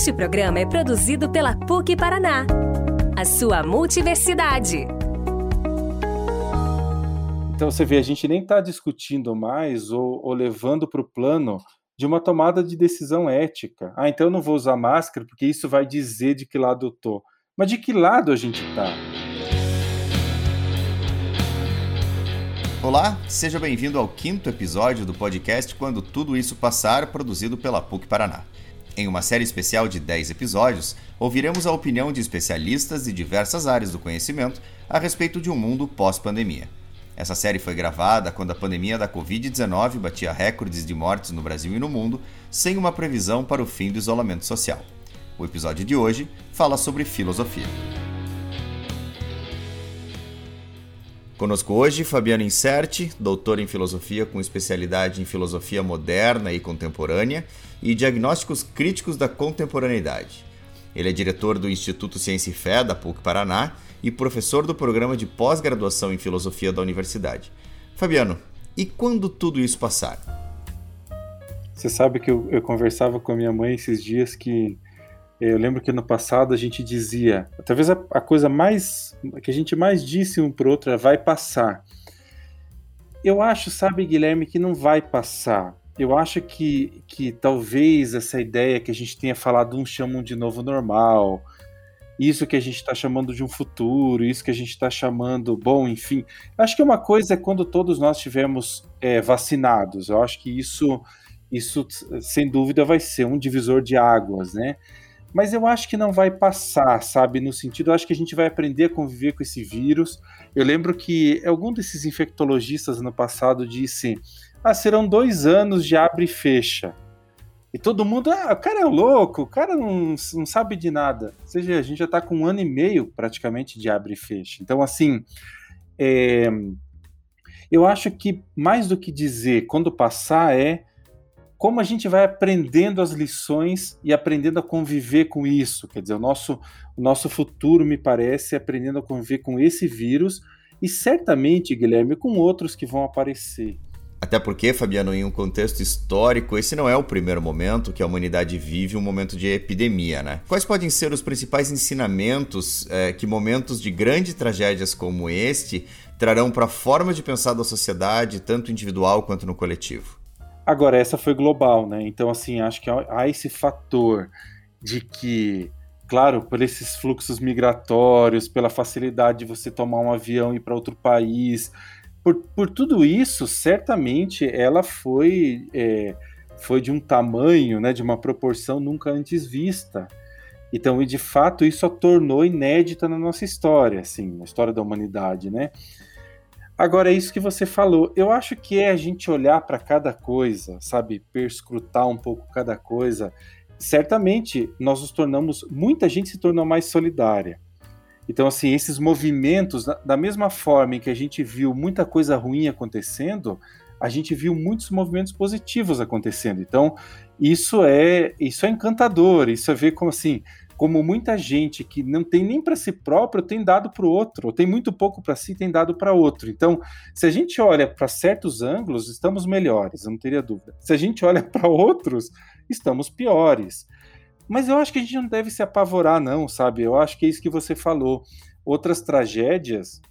Este programa é produzido pela PUC Paraná, a sua multiversidade. Então você vê, a gente nem está discutindo mais ou, ou levando para o plano de uma tomada de decisão ética. Ah, então eu não vou usar máscara porque isso vai dizer de que lado eu tô. Mas de que lado a gente está? Olá, seja bem-vindo ao quinto episódio do podcast Quando Tudo Isso Passar, produzido pela PUC Paraná. Em uma série especial de 10 episódios, ouviremos a opinião de especialistas de diversas áreas do conhecimento a respeito de um mundo pós-pandemia. Essa série foi gravada quando a pandemia da Covid-19 batia recordes de mortes no Brasil e no mundo, sem uma previsão para o fim do isolamento social. O episódio de hoje fala sobre filosofia. Conosco hoje Fabiano Inserti, doutor em filosofia com especialidade em filosofia moderna e contemporânea e diagnósticos críticos da contemporaneidade. Ele é diretor do Instituto Ciência e Fé da PUC Paraná e professor do programa de pós-graduação em filosofia da universidade. Fabiano, e quando tudo isso passar? Você sabe que eu, eu conversava com a minha mãe esses dias que eu lembro que no passado a gente dizia, talvez a, a coisa mais que a gente mais disse um para outro é vai passar. Eu acho, sabe, Guilherme, que não vai passar. Eu acho que, que talvez essa ideia que a gente tenha falado, uns chamam de novo normal, isso que a gente está chamando de um futuro, isso que a gente está chamando, bom, enfim. Acho que uma coisa é quando todos nós estivermos é, vacinados. Eu acho que isso, isso, sem dúvida, vai ser um divisor de águas, né? mas eu acho que não vai passar, sabe? No sentido, eu acho que a gente vai aprender a conviver com esse vírus. Eu lembro que algum desses infectologistas no passado disse: ah, serão dois anos de abre e fecha. E todo mundo, ah, o cara é louco, o cara não, não sabe de nada. Ou seja, a gente já está com um ano e meio praticamente de abre e fecha. Então, assim, é, eu acho que mais do que dizer quando passar é como a gente vai aprendendo as lições e aprendendo a conviver com isso. Quer dizer, o nosso, o nosso futuro, me parece, é aprendendo a conviver com esse vírus e certamente, Guilherme, com outros que vão aparecer. Até porque, Fabiano, em um contexto histórico, esse não é o primeiro momento que a humanidade vive um momento de epidemia, né? Quais podem ser os principais ensinamentos é, que momentos de grandes tragédias como este trarão para a forma de pensar da sociedade, tanto individual quanto no coletivo? Agora, essa foi global, né? Então, assim, acho que há esse fator de que, claro, por esses fluxos migratórios, pela facilidade de você tomar um avião e ir para outro país, por, por tudo isso, certamente ela foi, é, foi de um tamanho, né, de uma proporção nunca antes vista. Então, e de fato, isso a tornou inédita na nossa história, assim, na história da humanidade, né? Agora, é isso que você falou. Eu acho que é a gente olhar para cada coisa, sabe? Perscrutar um pouco cada coisa. Certamente, nós nos tornamos. Muita gente se tornou mais solidária. Então, assim, esses movimentos, da mesma forma em que a gente viu muita coisa ruim acontecendo, a gente viu muitos movimentos positivos acontecendo. Então, isso é isso é encantador. Isso é ver como assim como muita gente que não tem nem para si próprio tem dado para o outro, ou tem muito pouco para si tem dado para outro. Então, se a gente olha para certos ângulos, estamos melhores, eu não teria dúvida. Se a gente olha para outros, estamos piores. Mas eu acho que a gente não deve se apavorar, não, sabe? Eu acho que é isso que você falou. Outras tragédias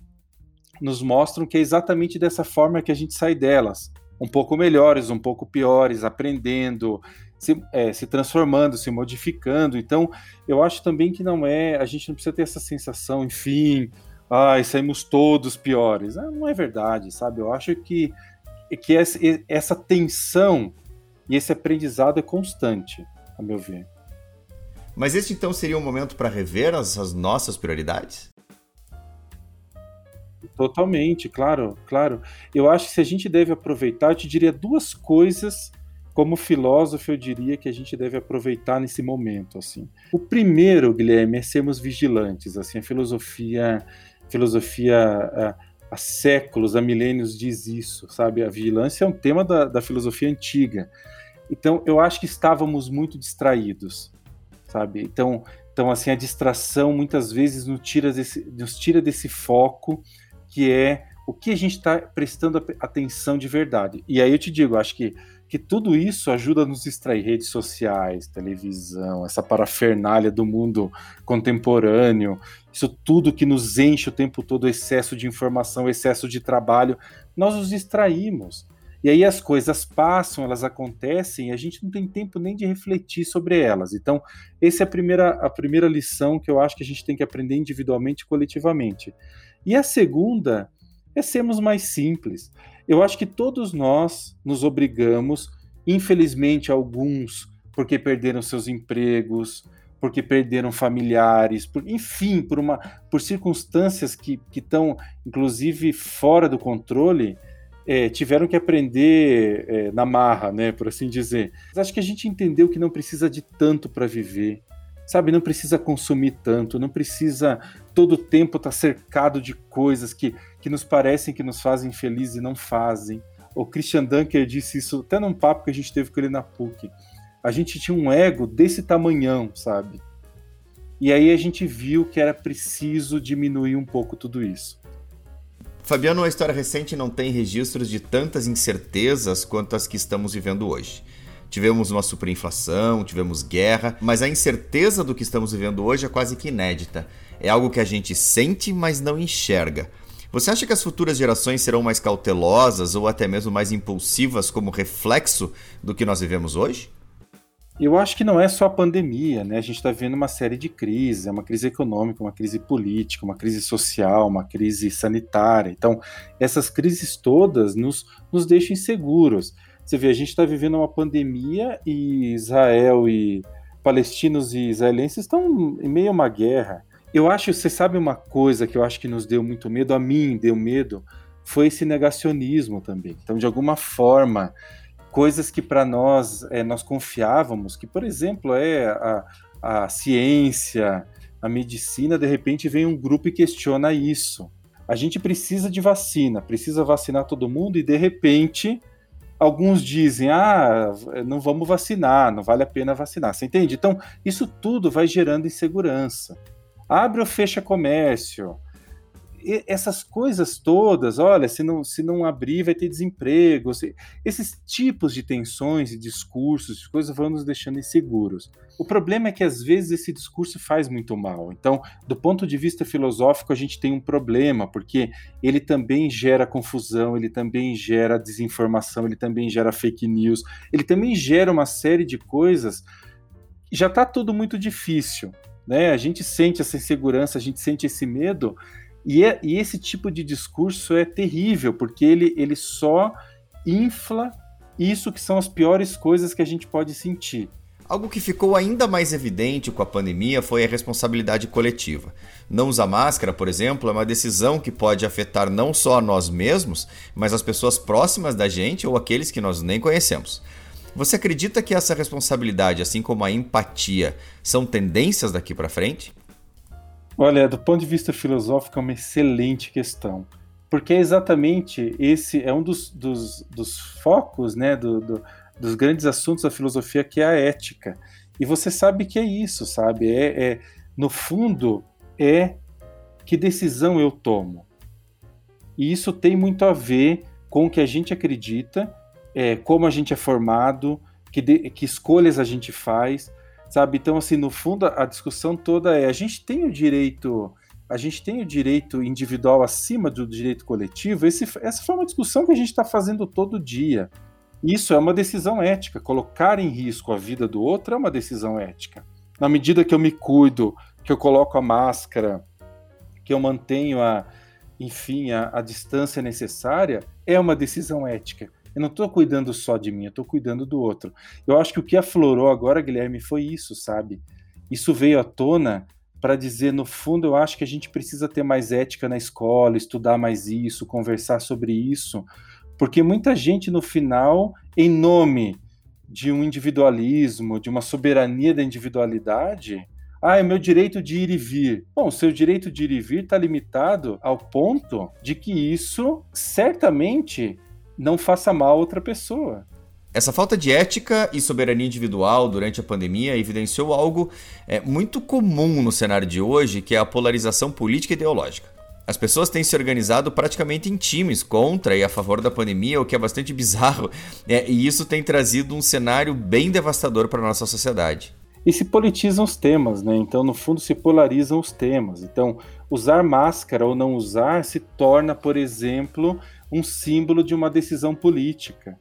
nos mostram que é exatamente dessa forma que a gente sai delas. Um pouco melhores, um pouco piores, aprendendo, se, é, se transformando, se modificando. Então, eu acho também que não é. A gente não precisa ter essa sensação, enfim, ai, saímos todos piores. Ah, não é verdade, sabe? Eu acho que, que essa, essa tensão e esse aprendizado é constante, a meu ver. Mas este então seria um momento para rever as, as nossas prioridades? Totalmente, claro, claro. Eu acho que se a gente deve aproveitar, eu te diria duas coisas como filósofo, eu diria que a gente deve aproveitar nesse momento, assim. O primeiro, Guilherme, é sermos vigilantes, assim, a filosofia, filosofia há, há séculos, há milênios diz isso, sabe? A vigilância é um tema da, da filosofia antiga. Então, eu acho que estávamos muito distraídos, sabe? Então, então assim, a distração muitas vezes nos tira desse, nos tira desse foco que é o que a gente está prestando atenção de verdade. E aí eu te digo, acho que que tudo isso ajuda a nos distrair redes sociais, televisão, essa parafernália do mundo contemporâneo, isso tudo que nos enche o tempo todo, excesso de informação, excesso de trabalho, nós nos distraímos. E aí as coisas passam, elas acontecem e a gente não tem tempo nem de refletir sobre elas. Então, essa é a primeira, a primeira lição que eu acho que a gente tem que aprender individualmente e coletivamente. E a segunda é sermos mais simples. Eu acho que todos nós nos obrigamos, infelizmente alguns porque perderam seus empregos, porque perderam familiares, por, enfim, por uma por circunstâncias que estão inclusive fora do controle, é, tiveram que aprender é, na marra, né, por assim dizer. Mas acho que a gente entendeu que não precisa de tanto para viver, sabe? Não precisa consumir tanto, não precisa todo o tempo estar tá cercado de coisas que, que nos parecem que nos fazem felizes e não fazem. O Christian Dunker disse isso até num papo que a gente teve com ele na PUC. A gente tinha um ego desse tamanhão, sabe? E aí a gente viu que era preciso diminuir um pouco tudo isso. Fabiano, a história recente não tem registros de tantas incertezas quanto as que estamos vivendo hoje. Tivemos uma superinflação, tivemos guerra, mas a incerteza do que estamos vivendo hoje é quase que inédita. É algo que a gente sente, mas não enxerga. Você acha que as futuras gerações serão mais cautelosas ou até mesmo mais impulsivas como reflexo do que nós vivemos hoje? Eu acho que não é só a pandemia, né? A gente está vendo uma série de crises, é uma crise econômica, uma crise política, uma crise social, uma crise sanitária. Então, essas crises todas nos, nos deixam inseguros. Você vê, a gente está vivendo uma pandemia e Israel e palestinos e israelenses estão em meio a uma guerra. Eu acho, você sabe uma coisa que eu acho que nos deu muito medo, a mim deu medo, foi esse negacionismo também. Então, de alguma forma, coisas que para nós é, nós confiávamos, que por exemplo é a, a ciência, a medicina, de repente vem um grupo e questiona isso. A gente precisa de vacina, precisa vacinar todo mundo e de repente alguns dizem: ah, não vamos vacinar, não vale a pena vacinar. Você entende? Então, isso tudo vai gerando insegurança. Abre ou fecha comércio, essas coisas todas, olha, se não, se não abrir vai ter desemprego, se, esses tipos de tensões e discursos, coisas vão nos deixando inseguros. O problema é que às vezes esse discurso faz muito mal. Então, do ponto de vista filosófico, a gente tem um problema, porque ele também gera confusão, ele também gera desinformação, ele também gera fake news, ele também gera uma série de coisas. Já está tudo muito difícil. Né? A gente sente essa insegurança, a gente sente esse medo, e, é, e esse tipo de discurso é terrível, porque ele, ele só infla isso que são as piores coisas que a gente pode sentir. Algo que ficou ainda mais evidente com a pandemia foi a responsabilidade coletiva. Não usar máscara, por exemplo, é uma decisão que pode afetar não só a nós mesmos, mas as pessoas próximas da gente ou aqueles que nós nem conhecemos. Você acredita que essa responsabilidade, assim como a empatia, são tendências daqui para frente? Olha, do ponto de vista filosófico, é uma excelente questão. Porque é exatamente esse é um dos, dos, dos focos, né, do, do, dos grandes assuntos da filosofia, que é a ética. E você sabe que é isso, sabe? É, é no fundo, é que decisão eu tomo. E isso tem muito a ver com o que a gente acredita, é, como a gente é formado, que, de, que escolhas a gente faz, sabe? Então, assim, no fundo, a discussão toda é: a gente tem o direito, a gente tem o direito individual acima do direito coletivo. Esse, essa foi uma discussão que a gente está fazendo todo dia. Isso é uma decisão ética. Colocar em risco a vida do outro é uma decisão ética. Na medida que eu me cuido, que eu coloco a máscara, que eu mantenho a, enfim, a, a distância necessária, é uma decisão ética. Eu não estou cuidando só de mim, eu estou cuidando do outro. Eu acho que o que aflorou agora, Guilherme, foi isso, sabe? Isso veio à tona para dizer, no fundo, eu acho que a gente precisa ter mais ética na escola, estudar mais isso, conversar sobre isso, porque muita gente, no final, em nome de um individualismo, de uma soberania da individualidade, ah, é meu direito de ir e vir. Bom, seu direito de ir e vir está limitado ao ponto de que isso certamente não faça mal a outra pessoa. Essa falta de ética e soberania individual durante a pandemia evidenciou algo é, muito comum no cenário de hoje, que é a polarização política e ideológica. As pessoas têm se organizado praticamente em times contra e a favor da pandemia, o que é bastante bizarro, é, e isso tem trazido um cenário bem devastador para a nossa sociedade. E se politizam os temas, né? Então, no fundo, se polarizam os temas. Então, usar máscara ou não usar se torna, por exemplo, um símbolo de uma decisão política.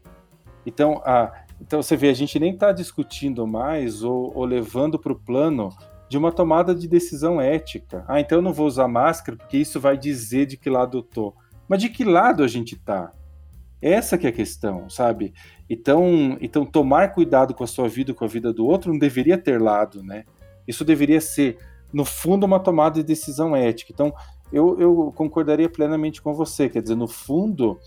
Então, a, então você vê, a gente nem está discutindo mais ou, ou levando para o plano de uma tomada de decisão ética. Ah, então eu não vou usar máscara porque isso vai dizer de que lado eu tô. Mas de que lado a gente tá? Essa que é a questão, sabe? Então, então tomar cuidado com a sua vida, com a vida do outro, não deveria ter lado, né? Isso deveria ser, no fundo, uma tomada de decisão ética. Então, eu, eu concordaria plenamente com você. Quer dizer, no fundo,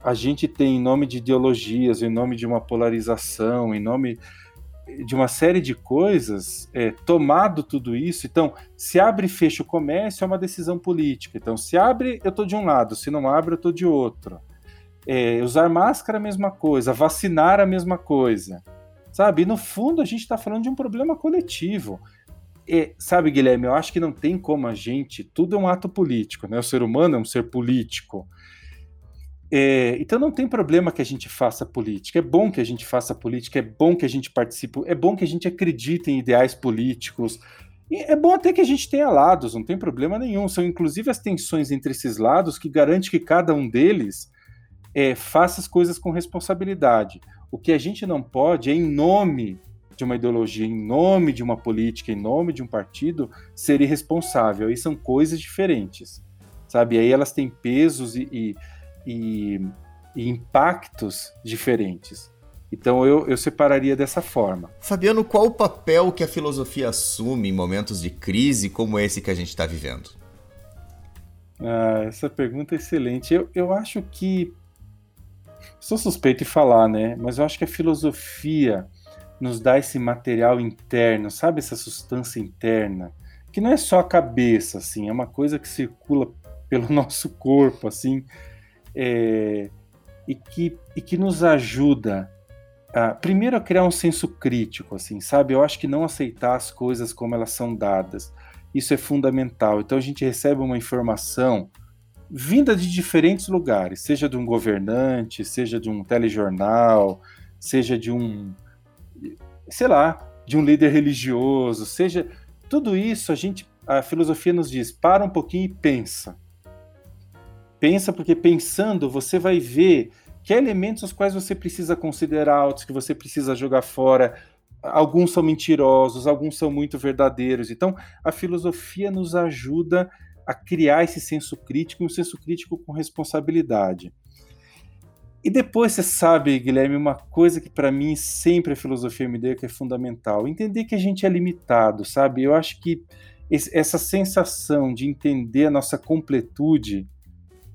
a gente tem, em nome de ideologias, em nome de uma polarização, em nome de uma série de coisas, é, tomado tudo isso, então, se abre e fecha o comércio é uma decisão política. Então, se abre, eu estou de um lado, se não abre, eu estou de outro. É, usar máscara, a mesma coisa, vacinar, a mesma coisa. Sabe? E no fundo, a gente está falando de um problema coletivo. É, sabe, Guilherme, eu acho que não tem como a gente. Tudo é um ato político, né? O ser humano é um ser político. É, então não tem problema que a gente faça política. É bom que a gente faça política, é bom que a gente participe, é bom que a gente acredite em ideais políticos. E é bom até que a gente tenha lados, não tem problema nenhum. São inclusive as tensões entre esses lados que garante que cada um deles é, faça as coisas com responsabilidade. O que a gente não pode é, em nome de uma ideologia, em nome de uma política, em nome de um partido, ser irresponsável. Aí são coisas diferentes, sabe? Aí elas têm pesos e, e e, e impactos diferentes. Então eu, eu separaria dessa forma. Fabiano, qual o papel que a filosofia assume em momentos de crise como esse que a gente está vivendo? Ah, essa pergunta é excelente. Eu, eu acho que. Sou suspeito em falar, né? Mas eu acho que a filosofia nos dá esse material interno, sabe? Essa substância interna, que não é só a cabeça, assim, é uma coisa que circula pelo nosso corpo, assim é, e, que, e que nos ajuda a, primeiro a criar um senso crítico, assim, sabe? Eu acho que não aceitar as coisas como elas são dadas, isso é fundamental. Então a gente recebe uma informação vinda de diferentes lugares, seja de um governante, seja de um telejornal, seja de um, sei lá, de um líder religioso, seja tudo isso a gente a filosofia nos diz, para um pouquinho e pensa. Pensa, porque pensando você vai ver que elementos os quais você precisa considerar, outros que você precisa jogar fora. Alguns são mentirosos, alguns são muito verdadeiros. Então, a filosofia nos ajuda a criar esse senso crítico, um senso crítico com responsabilidade. E depois você sabe, Guilherme, uma coisa que para mim sempre a filosofia me deu que é fundamental, entender que a gente é limitado, sabe? Eu acho que essa sensação de entender a nossa completude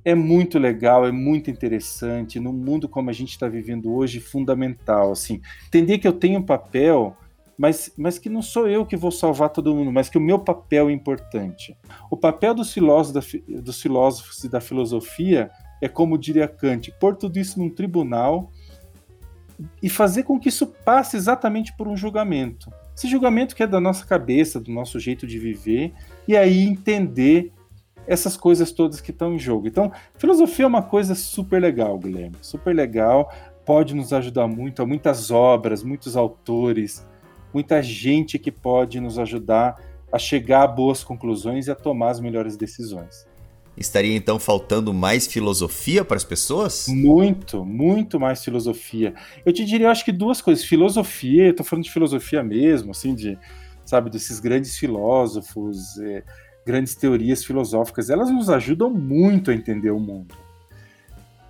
é muito legal, é muito interessante, no mundo como a gente está vivendo hoje, fundamental, assim, entender que eu tenho um papel, mas, mas que não sou eu que vou salvar todo mundo, mas que o meu papel é importante. O papel dos filósofos, dos filósofos e da filosofia é, como diria Kant, pôr tudo isso num tribunal e fazer com que isso passe exatamente por um julgamento. Esse julgamento que é da nossa cabeça, do nosso jeito de viver, e aí entender essas coisas todas que estão em jogo. Então, filosofia é uma coisa super legal, Guilherme, super legal, pode nos ajudar muito, há muitas obras, muitos autores, muita gente que pode nos ajudar a chegar a boas conclusões e a tomar as melhores decisões. Estaria então faltando mais filosofia para as pessoas? Muito, muito mais filosofia. Eu te diria, eu acho que duas coisas. Filosofia, eu tô falando de filosofia mesmo, assim, de, sabe, desses grandes filósofos, é, grandes teorias filosóficas, elas nos ajudam muito a entender o mundo.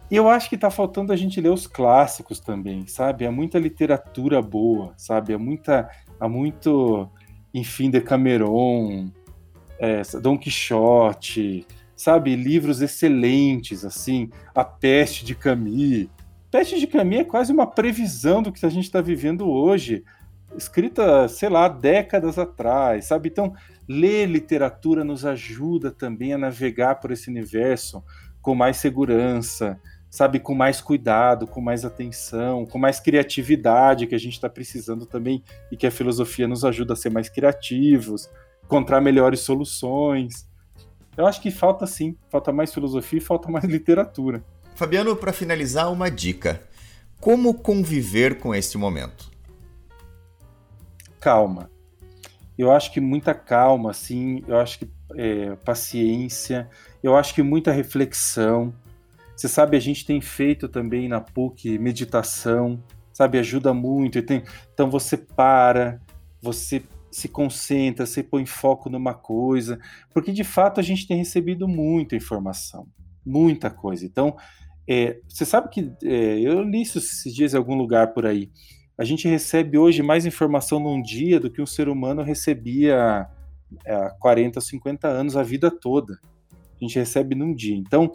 E eu acho que está faltando a gente ler os clássicos também, sabe? Há muita literatura boa, sabe? Há muita, há muito, enfim, Decameron, é, Dom Quixote, sabe? Livros excelentes, assim, A Peste de Camus. Peste de Camus é quase uma previsão do que a gente está vivendo hoje, escrita, sei lá, décadas atrás, sabe? Então, ler literatura nos ajuda também a navegar por esse universo com mais segurança, sabe, com mais cuidado, com mais atenção, com mais criatividade que a gente está precisando também e que a filosofia nos ajuda a ser mais criativos, encontrar melhores soluções. Eu acho que falta sim, falta mais filosofia e falta mais literatura. Fabiano, para finalizar, uma dica. Como conviver com este momento? Calma. Eu acho que muita calma, assim, eu acho que é, paciência, eu acho que muita reflexão. Você sabe, a gente tem feito também na PUC meditação, sabe, ajuda muito. Tem, então você para, você se concentra, você põe foco numa coisa, porque de fato a gente tem recebido muita informação, muita coisa. Então, é, você sabe que é, eu li isso esses dias em algum lugar por aí. A gente recebe hoje mais informação num dia do que um ser humano recebia há 40, 50 anos, a vida toda. A gente recebe num dia. Então,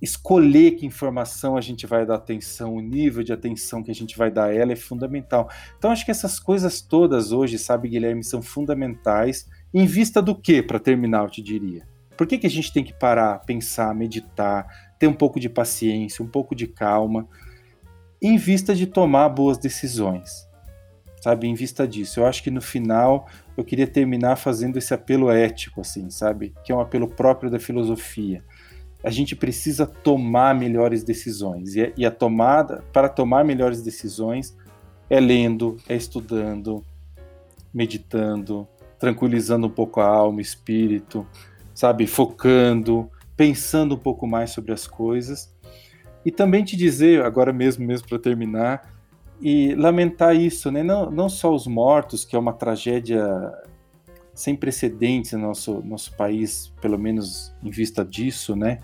escolher que informação a gente vai dar atenção, o nível de atenção que a gente vai dar a ela é fundamental. Então, acho que essas coisas todas hoje, sabe, Guilherme, são fundamentais. Em vista do que, para terminar, eu te diria? Por que, que a gente tem que parar, pensar, meditar, ter um pouco de paciência, um pouco de calma, em vista de tomar boas decisões? Sabe, em vista disso. Eu acho que no final eu queria terminar fazendo esse apelo ético, assim, sabe? Que é um apelo próprio da filosofia a gente precisa tomar melhores decisões. E, e a tomada, para tomar melhores decisões, é lendo, é estudando, meditando, tranquilizando um pouco a alma, espírito, sabe, focando, pensando um pouco mais sobre as coisas. E também te dizer, agora mesmo, mesmo para terminar, e lamentar isso, né? Não, não só os mortos, que é uma tragédia sem precedentes no nosso, nosso país, pelo menos em vista disso, né?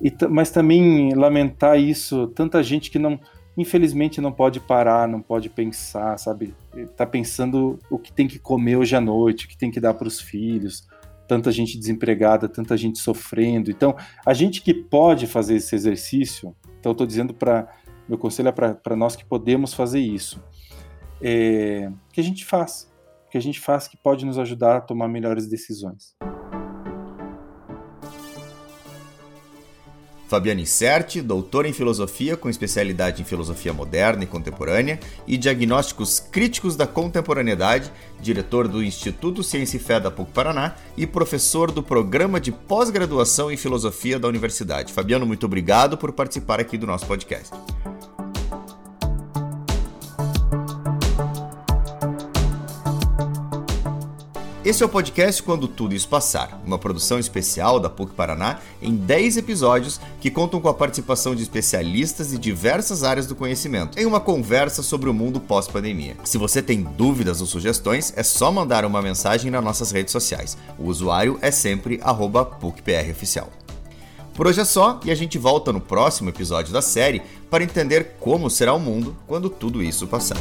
E, mas também lamentar isso, tanta gente que não, infelizmente não pode parar, não pode pensar, sabe? Tá pensando o que tem que comer hoje à noite, o que tem que dar para os filhos, tanta gente desempregada, tanta gente sofrendo. Então, a gente que pode fazer esse exercício, então estou dizendo para meu conselho é para nós que podemos fazer isso, é, que a gente faça que a gente faz que pode nos ajudar a tomar melhores decisões. Fabiana Incerti, doutora em filosofia com especialidade em filosofia moderna e contemporânea e diagnósticos críticos da contemporaneidade, diretor do Instituto Ciência e Fé da PUC Paraná e professor do programa de pós-graduação em filosofia da universidade. Fabiano, muito obrigado por participar aqui do nosso podcast. Esse é o podcast Quando Tudo Isso Passar, uma produção especial da PUC Paraná em 10 episódios que contam com a participação de especialistas de diversas áreas do conhecimento em uma conversa sobre o mundo pós-pandemia. Se você tem dúvidas ou sugestões, é só mandar uma mensagem nas nossas redes sociais. O usuário é sempre PUCPROficial. Por hoje é só e a gente volta no próximo episódio da série para entender como será o mundo quando tudo isso passar.